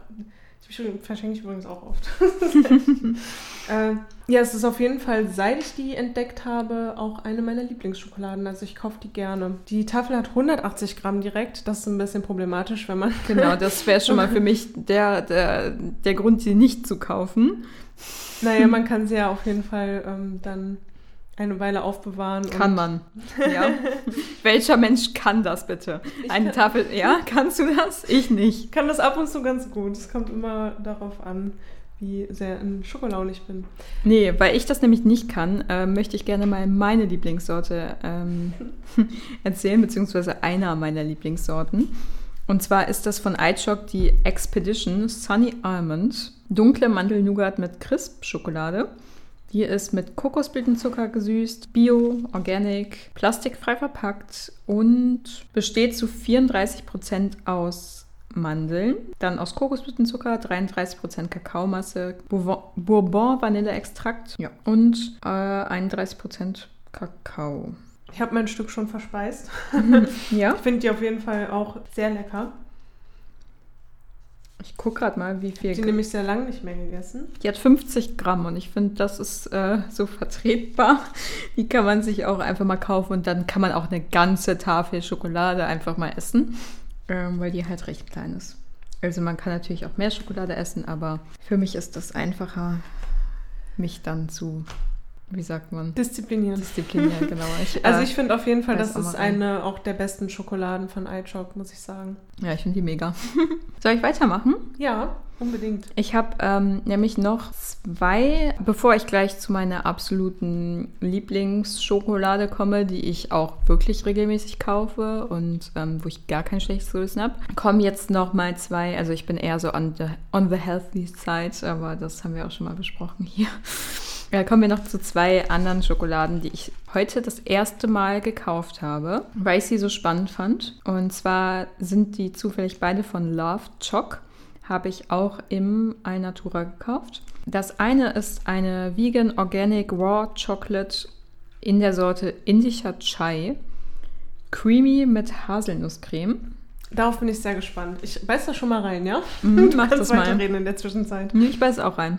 S1: ich verschenke ich übrigens auch oft. äh, ja, es ist auf jeden Fall, seit ich die entdeckt habe, auch eine meiner Lieblingsschokoladen. Also ich kaufe die gerne. Die Tafel hat 180 Gramm direkt. Das ist ein bisschen problematisch, wenn man.
S2: Genau, das wäre schon mal für mich der, der, der Grund, sie nicht zu kaufen.
S1: naja, man kann sie ja auf jeden Fall ähm, dann eine Weile aufbewahren.
S2: Kann man. Ja. Welcher Mensch kann das bitte?
S1: Ich
S2: Eine
S1: kann-
S2: Tafel. Ja, kannst du das? Ich nicht.
S1: kann das ab und zu ganz gut. Es kommt immer darauf an, wie sehr in Schokolaune ich bin.
S2: Nee, weil ich das nämlich nicht kann, äh, möchte ich gerne mal meine Lieblingssorte ähm, erzählen, beziehungsweise einer meiner Lieblingssorten. Und zwar ist das von iChock die Expedition Sunny Almond. Dunkle Mandel-Nougat mit Crisp-Schokolade. Die ist mit Kokosblütenzucker gesüßt, bio, organic, plastikfrei verpackt und besteht zu 34% aus Mandeln, dann aus Kokosblütenzucker, 33% Kakaomasse, Bourbon- Bourbon-Vanilleextrakt ja. und äh, 31% Kakao.
S1: Ich habe mein Stück schon verspeist.
S2: Ja,
S1: Ich finde die auf jeden Fall auch sehr lecker.
S2: Ich gucke gerade mal, wie viel.
S1: Die nämlich sehr lange nicht mehr gegessen.
S2: Die hat 50 Gramm und ich finde, das ist äh, so vertretbar. Die kann man sich auch einfach mal kaufen und dann kann man auch eine ganze Tafel Schokolade einfach mal essen, ähm, weil die halt recht klein ist. Also man kann natürlich auch mehr Schokolade essen, aber für mich ist das einfacher, mich dann zu, wie sagt man,
S1: Disziplinieren.
S2: disziplinieren. Genau. Ich,
S1: Also
S2: äh,
S1: ich finde auf jeden Fall, das ist eine auch der besten Schokoladen von iChock, muss ich sagen.
S2: ja, ich finde die mega. Soll ich weitermachen?
S1: Ja, unbedingt.
S2: Ich habe ähm, nämlich noch zwei, bevor ich gleich zu meiner absoluten Lieblingsschokolade komme, die ich auch wirklich regelmäßig kaufe und ähm, wo ich gar kein schlechtes Gewissen habe, kommen jetzt noch mal zwei. Also ich bin eher so on the, on the healthy side, aber das haben wir auch schon mal besprochen hier. Kommen wir noch zu zwei anderen Schokoladen, die ich heute das erste Mal gekauft habe, weil ich sie so spannend fand. Und zwar sind die zufällig beide von Love Choc habe ich auch im Alnatura gekauft. Das eine ist eine Vegan Organic Raw Chocolate in der Sorte Indica Chai. Creamy mit Haselnusscreme.
S1: Darauf bin ich sehr gespannt. Ich beiß da schon mal rein, ja?
S2: Mhm,
S1: Du
S2: mach das mal.
S1: weiterreden in der Zwischenzeit.
S2: Nee, Ich beiß auch rein.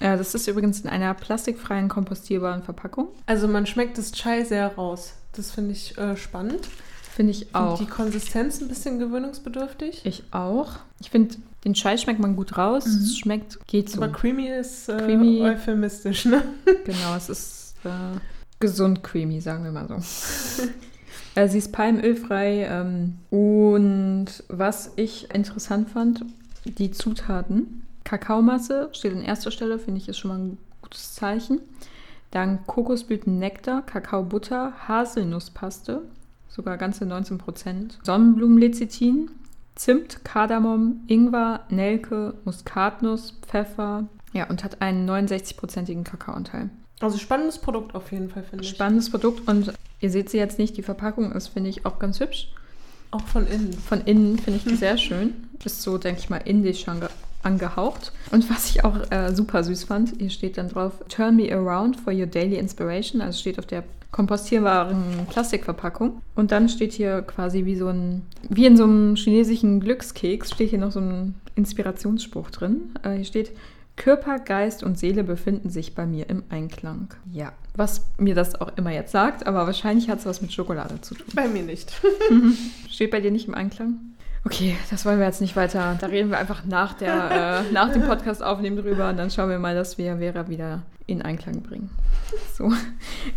S2: Ja, das ist übrigens in einer plastikfreien, kompostierbaren Verpackung.
S1: Also man schmeckt das Chai sehr raus. Das finde ich äh, spannend.
S2: Finde ich
S1: Find
S2: auch.
S1: die Konsistenz ein bisschen gewöhnungsbedürftig.
S2: Ich auch. Ich finde, den Chai schmeckt man gut raus. Es schmeckt, geht so.
S1: Aber creamy ist äh,
S2: Creamy.
S1: euphemistisch, ne?
S2: Genau, es ist äh, gesund creamy, sagen wir mal so. äh, sie ist palmölfrei. Ähm, und was ich interessant fand, die Zutaten. Kakaomasse steht an erster Stelle, finde ich, ist schon mal ein gutes Zeichen. Dann Kokosblütennektar, Kakaobutter, Haselnusspaste, sogar ganze 19%. Sonnenblumenlecithin, Zimt, Kardamom, Ingwer, Nelke, Muskatnuss, Pfeffer. Ja, und hat einen 69-prozentigen Kakaoanteil.
S1: Also spannendes Produkt auf jeden Fall, finde ich.
S2: Spannendes Produkt und ihr seht sie jetzt nicht, die Verpackung ist, finde ich, auch ganz hübsch.
S1: Auch von innen.
S2: Von innen finde ich die sehr schön. Ist so, denke ich mal, indisch ange angehaucht. Und was ich auch äh, super süß fand, hier steht dann drauf, Turn me around for your daily inspiration. Also steht auf der kompostierbaren Plastikverpackung. Und dann steht hier quasi wie so ein, wie in so einem chinesischen Glückskeks, steht hier noch so ein Inspirationsspruch drin. Äh, hier steht, Körper, Geist und Seele befinden sich bei mir im Einklang. Ja, was mir das auch immer jetzt sagt, aber wahrscheinlich hat es was mit Schokolade zu tun.
S1: Bei mir nicht.
S2: Steht bei dir nicht im Einklang? Okay, das wollen wir jetzt nicht weiter. Da reden wir einfach nach, der, äh, nach dem Podcast aufnehmen drüber und dann schauen wir mal, dass wir Vera wieder in Einklang bringen. So.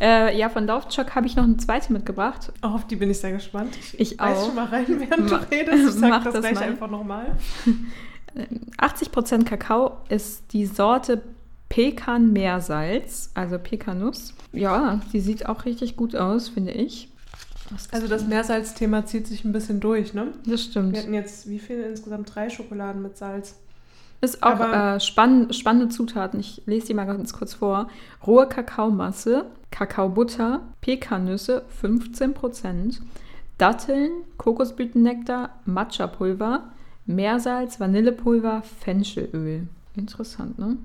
S2: Äh, ja, von Laufchock habe ich noch eine zweite mitgebracht.
S1: Oh, auf die bin ich sehr gespannt. Ich,
S2: ich
S1: weiß
S2: auch.
S1: schon mal rein, während
S2: Ma
S1: du redest. Ich sag
S2: mach
S1: das,
S2: das
S1: gleich
S2: mal.
S1: einfach nochmal.
S2: 80% Kakao ist die Sorte Pekan-Meersalz, also Pekanuss. Ja, die sieht auch richtig gut aus, finde ich.
S1: Also das Meersalzthema zieht sich ein bisschen durch, ne?
S2: Das stimmt.
S1: Wir hatten jetzt, wie viele insgesamt? Drei Schokoladen mit Salz.
S2: Ist auch äh, spann spannende Zutaten. Ich lese die mal ganz kurz vor. Rohe Kakaomasse, Kakaobutter, Pekannüsse 15%, Datteln, Kokosblütennektar, Matcha-Pulver, Meersalz, Vanillepulver, Fenchelöl. Interessant, ne?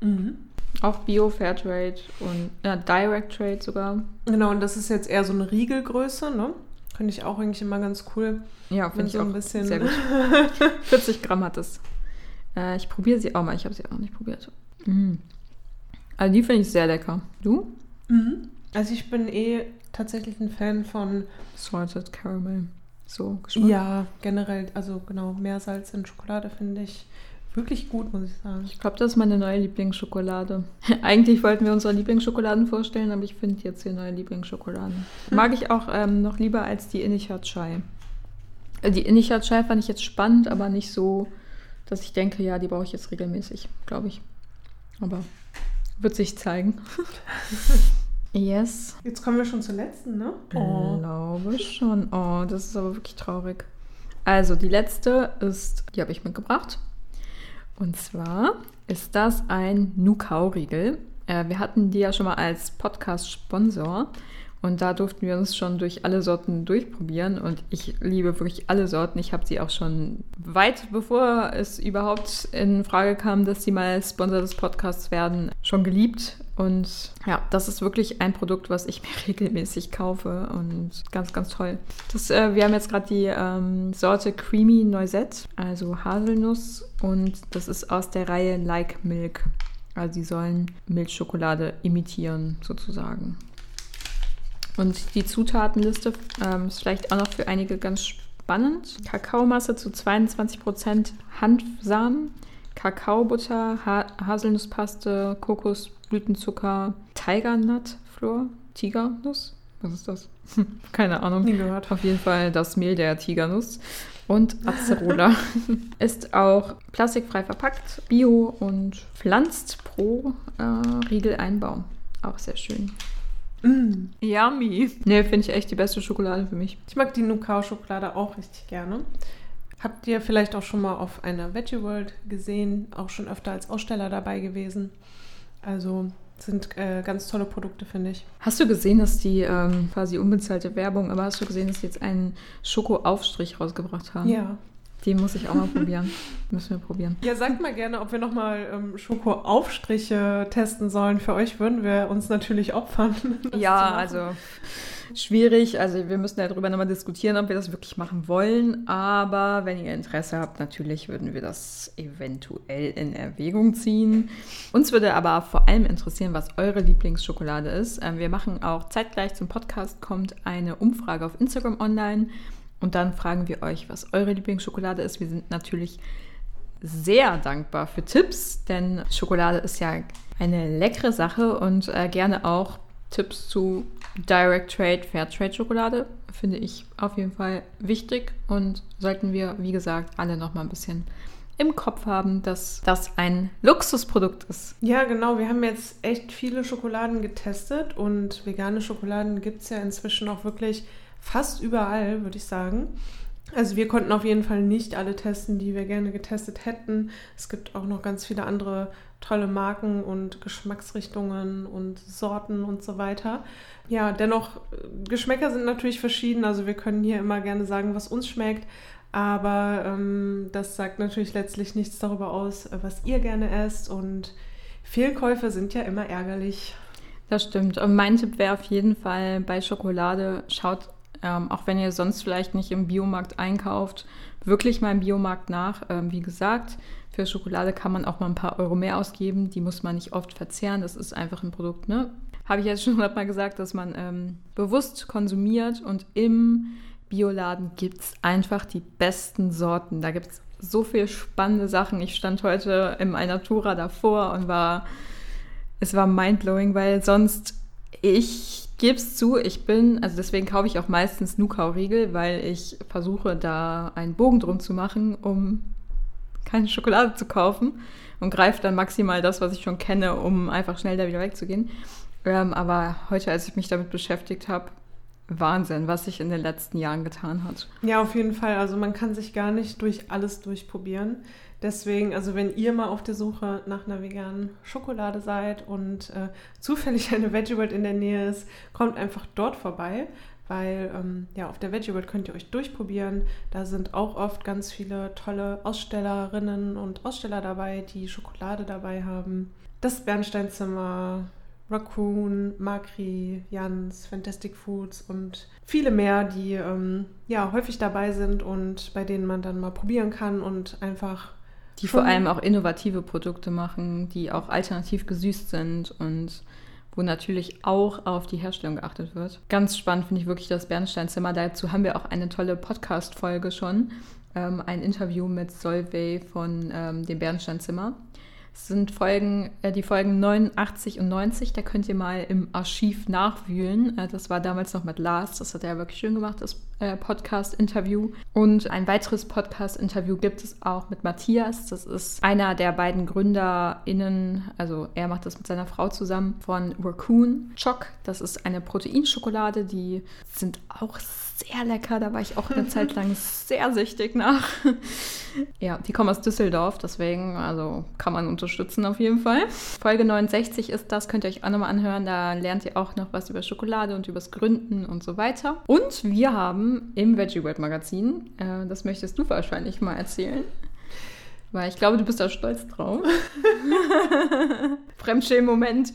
S1: Mhm.
S2: Auch Bio, Fairtrade und ja, Direct Trade sogar.
S1: Genau, und das ist jetzt eher so eine Riegelgröße, ne? Finde ich auch eigentlich immer ganz cool.
S2: Ja, finde ich
S1: so
S2: auch
S1: ein bisschen-
S2: sehr gut. 40 Gramm hat es. Äh, ich probiere sie auch mal. Ich habe sie auch noch nicht probiert. Mm. Also die finde ich sehr lecker. Du?
S1: Mhm. Also ich bin eh tatsächlich ein Fan von,
S2: Salted Caramel. So Geschmack.
S1: ja, generell, also genau, Meersalz in Schokolade finde ich wirklich gut, muss ich sagen.
S2: Ich glaube, das ist meine neue Lieblingsschokolade. Eigentlich wollten wir unsere Lieblingsschokoladen vorstellen, aber ich finde jetzt hier neue Lieblingsschokoladen. Mag ich auch ähm, noch lieber als die Innicha Chai. Äh, Die Innicha Chai fand ich jetzt spannend, aber nicht so, dass ich denke, ja, die brauche ich jetzt regelmäßig, glaube ich. Aber wird sich zeigen. yes.
S1: Jetzt kommen wir schon zur letzten, ne?
S2: Glaube schon. Oh, das ist aber wirklich traurig. Also, die letzte ist, die habe ich mitgebracht. Und zwar ist das ein Nukau-Riegel. Äh, wir hatten die ja schon mal als Podcast-Sponsor. Und da durften wir uns schon durch alle Sorten durchprobieren. Und ich liebe wirklich alle Sorten. Ich habe sie auch schon weit bevor es überhaupt in Frage kam, dass sie mal Sponsor des Podcasts werden, schon geliebt. Und ja, das ist wirklich ein Produkt, was ich mir regelmäßig kaufe. Und ganz, ganz toll. Das, äh, wir haben jetzt gerade die ähm, Sorte Creamy Noisette, also Haselnuss. Und das ist aus der Reihe Like Milk. Also sie sollen Milchschokolade imitieren, sozusagen. Und die Zutatenliste ähm, ist vielleicht auch noch für einige ganz spannend. Kakaomasse zu 22% Hanfsamen, Kakaobutter, ha Haselnusspaste, Kokosblütenzucker, Tigernut-Flor, Tigernuss? Was ist das? Keine Ahnung.
S1: Nie gehört.
S2: Auf jeden Fall das Mehl der Tigernuss. Und Acerola ist auch plastikfrei verpackt, bio und pflanzt pro äh, Riegeleinbau. Auch sehr schön.
S1: Mm.
S2: Yummy. Nee, finde ich echt die beste Schokolade für mich.
S1: Ich mag die Nukao-Schokolade auch richtig gerne. Habt ihr vielleicht auch schon mal auf einer Veggie World gesehen, auch schon öfter als Aussteller dabei gewesen. Also sind äh, ganz tolle Produkte, finde ich.
S2: Hast du gesehen, dass die ähm, quasi unbezahlte Werbung, aber hast du gesehen, dass die jetzt einen Schokoaufstrich rausgebracht haben?
S1: Ja.
S2: Den muss ich auch mal probieren. Müssen wir probieren.
S1: Ja, sagt mal gerne, ob wir nochmal ähm, Schokoaufstriche testen sollen. Für euch würden wir uns natürlich opfern.
S2: Ja, also schwierig. Also wir müssen darüber nochmal diskutieren, ob wir das wirklich machen wollen. Aber wenn ihr Interesse habt, natürlich würden wir das eventuell in Erwägung ziehen. Uns würde aber vor allem interessieren, was eure Lieblingsschokolade ist. Ähm, Wir machen auch zeitgleich zum Podcast kommt eine Umfrage auf Instagram online. Und dann fragen wir euch, was eure Lieblingsschokolade ist. Wir sind natürlich sehr dankbar für Tipps, denn Schokolade ist ja eine leckere Sache und äh, gerne auch Tipps zu Direct Trade, Fair Trade Schokolade finde ich auf jeden Fall wichtig und sollten wir, wie gesagt, alle noch mal ein bisschen im Kopf haben, dass das ein Luxusprodukt ist.
S1: Ja, genau. Wir haben jetzt echt viele Schokoladen getestet und vegane Schokoladen gibt es ja inzwischen auch wirklich fast überall, würde ich sagen. Also wir konnten auf jeden Fall nicht alle testen, die wir gerne getestet hätten. Es gibt auch noch ganz viele andere tolle Marken und Geschmacksrichtungen und Sorten und so weiter. Ja, dennoch, Geschmäcker sind natürlich verschieden. Also wir können hier immer gerne sagen, was uns schmeckt. Aber ähm, das sagt natürlich letztlich nichts darüber aus, was ihr gerne esst. Und Fehlkäufe sind ja immer ärgerlich.
S2: Das stimmt. Und mein Tipp wäre auf jeden Fall bei Schokolade, schaut ähm, auch wenn ihr sonst vielleicht nicht im Biomarkt einkauft, wirklich mal im Biomarkt nach. Ähm, wie gesagt, für Schokolade kann man auch mal ein paar Euro mehr ausgeben. Die muss man nicht oft verzehren. Das ist einfach ein Produkt, ne? Habe ich jetzt schon mal gesagt, dass man ähm, bewusst konsumiert und im Bioladen gibt es einfach die besten Sorten. Da gibt es so viele spannende Sachen. Ich stand heute im Alnatura davor und war, es war mindblowing, weil sonst ich gebe es zu, ich bin, also deswegen kaufe ich auch meistens Nukau-Riegel, weil ich versuche, da einen Bogen drum zu machen, um keine Schokolade zu kaufen und greife dann maximal das, was ich schon kenne, um einfach schnell da wieder wegzugehen. Ähm, aber heute, als ich mich damit beschäftigt habe, Wahnsinn, was sich in den letzten Jahren getan hat.
S1: Ja, auf jeden Fall. Also man kann sich gar nicht durch alles durchprobieren. Deswegen, also wenn ihr mal auf der Suche nach einer veganen Schokolade seid und äh, zufällig eine Veggie World in der Nähe ist, kommt einfach dort vorbei, weil ähm, ja, auf der Veggie World könnt ihr euch durchprobieren. Da sind auch oft ganz viele tolle Ausstellerinnen und Aussteller dabei, die Schokolade dabei haben. Das Bernsteinzimmer, Raccoon, Makri, Jans, Fantastic Foods und viele mehr, die ähm, ja häufig dabei sind und bei denen man dann mal probieren kann und einfach
S2: die vor allem auch innovative Produkte machen, die auch alternativ gesüßt sind und wo natürlich auch auf die Herstellung geachtet wird. Ganz spannend finde ich wirklich das Bernsteinzimmer. Dazu haben wir auch eine tolle Podcast-Folge schon. Ähm, ein Interview mit Solveig von ähm, dem Bernsteinzimmer. Es sind Folgen, äh, die Folgen 89 und 90, da könnt ihr mal im Archiv nachwühlen. Äh, das war damals noch mit Lars, das hat er wirklich schön gemacht, das äh, Podcast-Interview. Und ein weiteres Podcast-Interview gibt es auch mit Matthias. Das ist einer der beiden GründerInnen, also er macht das mit seiner Frau zusammen, von Raccoon Choc. Das ist eine Proteinschokolade, die sind auch sehr lecker. Da war ich auch eine Zeit lang sehr süchtig nach. ja, die kommen aus Düsseldorf, deswegen, also kann man unterstützen auf jeden Fall. Folge 69 ist das, könnt ihr euch auch nochmal anhören. Da lernt ihr auch noch was über Schokolade und übers Gründen und so weiter. Und wir haben im Veggie World Magazin, äh, das möchtest du wahrscheinlich mal erzählen, weil ich glaube, du bist da stolz drauf. Fremdschämen-Moment.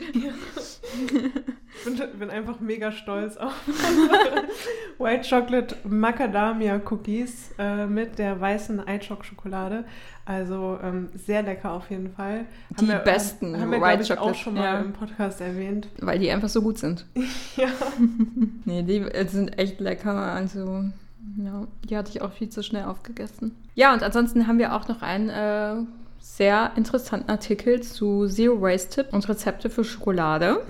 S1: Ich bin, bin, einfach mega stolz auf White Chocolate Macadamia Cookies äh, mit der weißen Eichock-Schokolade. Also ähm, sehr lecker auf jeden Fall.
S2: Die haben besten
S1: wir, haben wir, White Chocolate. auch schon mal ja. im Podcast erwähnt.
S2: Weil die einfach so gut sind.
S1: ja.
S2: nee, die sind echt lecker. Also ja, die hatte ich auch viel zu schnell aufgegessen. Ja, und ansonsten haben wir auch noch einen äh, sehr interessanten Artikel zu Zero Waste Tip und Rezepte für Schokolade.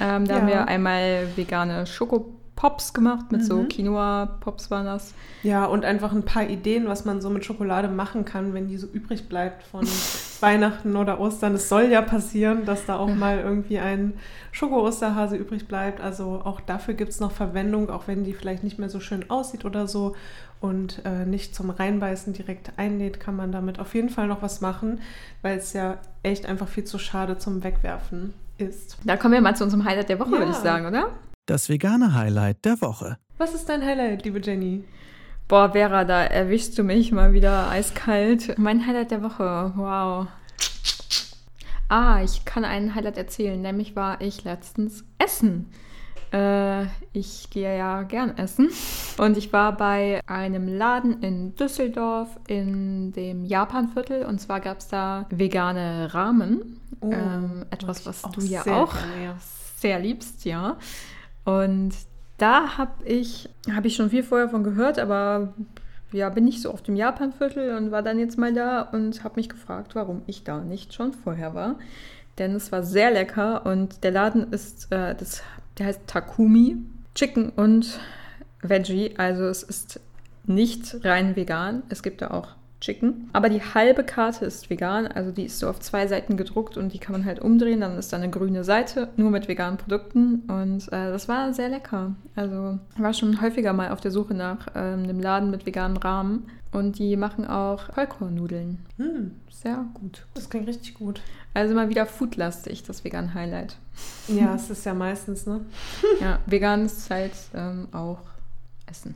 S2: Ähm, da ja. haben wir einmal vegane Schokopops gemacht, mit mhm. so Quinoa-Pops waren das.
S1: Ja, und einfach ein paar Ideen, was man so mit Schokolade machen kann, wenn die so übrig bleibt von Weihnachten oder Ostern. Es soll ja passieren, dass da auch mal irgendwie ein Schoko-Osterhase übrig bleibt. Also auch dafür gibt es noch Verwendung, auch wenn die vielleicht nicht mehr so schön aussieht oder so und äh, nicht zum Reinbeißen direkt einlädt, kann man damit auf jeden Fall noch was machen, weil es ja echt einfach viel zu schade zum Wegwerfen ist.
S2: Da kommen wir mal zu unserem Highlight der Woche, ja. würde ich sagen, oder?
S3: Das vegane Highlight der Woche.
S1: Was ist dein Highlight, liebe Jenny?
S2: Boah, Vera, da erwischst du mich mal wieder eiskalt. Mein Highlight der Woche, wow. Ah, ich kann einen Highlight erzählen, nämlich war ich letztens essen. Äh, ich gehe ja gern essen. Und ich war bei einem Laden in Düsseldorf in dem Japanviertel. Und zwar gab es da vegane Ramen. Oh, ähm, etwas, was du ja auch gerne, ja. sehr liebst, ja. Und da habe ich, hab ich schon viel vorher von gehört, aber ja, bin ich so auf dem Japanviertel und war dann jetzt mal da und habe mich gefragt, warum ich da nicht schon vorher war. Denn es war sehr lecker und der Laden ist, äh, das der heißt Takumi. Chicken und Veggie. Also es ist nicht rein vegan. Es gibt da auch Chicken. Aber die halbe Karte ist vegan, also die ist so auf zwei Seiten gedruckt und die kann man halt umdrehen. Dann ist da eine grüne Seite, nur mit veganen Produkten. Und äh, das war sehr lecker. Also war schon häufiger mal auf der Suche nach ähm, einem Laden mit veganen Rahmen. Und die machen auch Vollkornnudeln.
S1: Hm,
S2: Sehr gut.
S1: das klingt richtig gut.
S2: Also mal wieder foodlastig, das vegan Highlight.
S1: Ja, es ist ja meistens, ne?
S2: Ja, vegan ist halt ähm, auch Essen.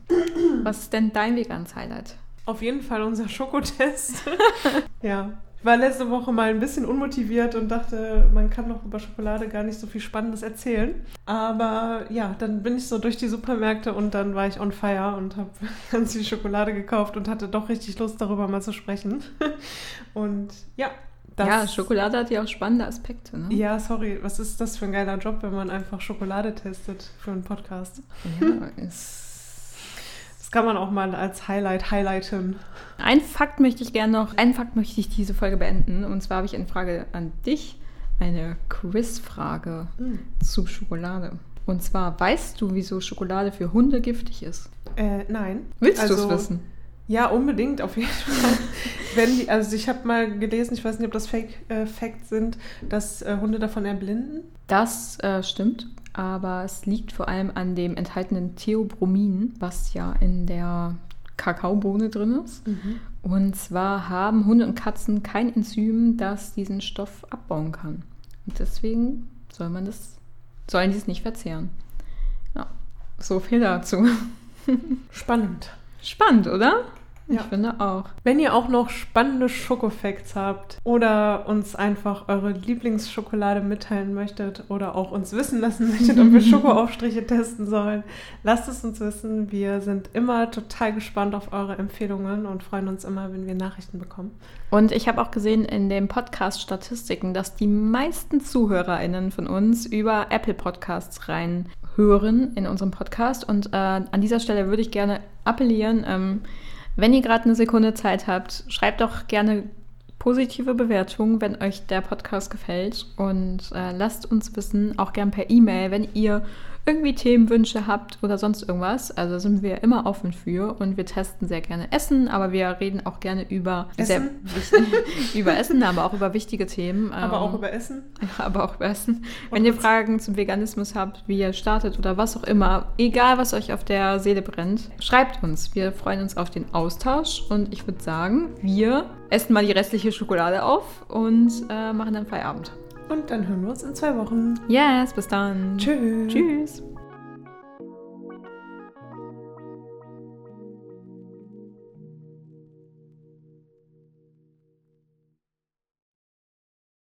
S2: Was ist denn dein veganes Highlight?
S1: Auf jeden Fall unser Schokotest. ja. Ich war letzte Woche mal ein bisschen unmotiviert und dachte, man kann doch über Schokolade gar nicht so viel Spannendes erzählen. Aber ja, dann bin ich so durch die Supermärkte und dann war ich on fire und habe ganz viel Schokolade gekauft und hatte doch richtig Lust, darüber mal zu sprechen. Und ja, das.
S2: ja, Schokolade hat ja auch spannende Aspekte, ne?
S1: Ja, sorry, was ist das für ein geiler Job, wenn man einfach Schokolade testet für einen Podcast?
S2: Ja, ist
S1: Das kann man auch mal als Highlight highlighten.
S2: Ein Fakt möchte ich gerne noch, einen Fakt möchte ich diese Folge beenden. Und zwar habe ich eine Frage an dich, eine Quizfrage zu Schokolade. Und zwar, weißt du, wieso Schokolade für Hunde giftig ist?
S1: Äh, nein.
S2: Willst du
S1: Also,
S2: es wissen?
S1: Ja, unbedingt, auf jeden Fall. Wenn die, also ich habe mal gelesen, ich weiß nicht, ob das Fake äh, Facts sind, dass äh, Hunde davon erblinden.
S2: Das äh, stimmt, aber es liegt vor allem an dem enthaltenen Theobromin, was ja in der Kakaobohne drin ist. Und zwar haben Hunde und Katzen kein Enzym, das diesen Stoff abbauen kann. Und deswegen soll man das, sollen die es nicht verzehren. Ja, so viel dazu.
S1: Spannend.
S2: Spannend, oder?
S1: Ja.
S2: Ich finde auch.
S1: Wenn ihr auch noch spannende Schokofacts habt oder uns einfach eure Lieblingsschokolade mitteilen möchtet oder auch uns wissen lassen möchtet, ob wir Schokoaufstriche testen sollen, lasst es uns wissen. Wir sind immer total gespannt auf eure Empfehlungen und freuen uns immer, wenn wir Nachrichten bekommen.
S2: Und ich habe auch gesehen in den Podcast-Statistiken, dass die meisten ZuhörerInnen von uns über Apple Podcasts reinhören in unserem Podcast. Und äh, an dieser Stelle würde ich gerne appellieren, ähm, wenn ihr gerade eine Sekunde Zeit habt, schreibt doch gerne positive Bewertungen, wenn euch der Podcast gefällt. Und äh, lasst uns wissen, auch gern per E-Mail, wenn ihr irgendwie Themenwünsche habt oder sonst irgendwas. Also sind wir immer offen für und wir testen sehr gerne Essen, aber wir reden auch gerne über
S1: Essen?
S2: Über Essen, aber auch über wichtige Themen.
S1: Aber
S2: ähm,
S1: auch über Essen.
S2: ja, aber auch über Essen. Wenn
S1: Und
S2: ihr Fragen zum Veganismus habt, wie ihr startet oder was auch immer, egal was euch auf der Seele brennt, schreibt uns. Wir freuen uns auf den Austausch und ich würde sagen, wir essen mal die restliche Schokolade auf und äh, machen dann Feierabend.
S1: Und dann hören wir uns in zwei Wochen.
S2: Yes, bis dann.
S1: Tschüss.
S2: Tschüss.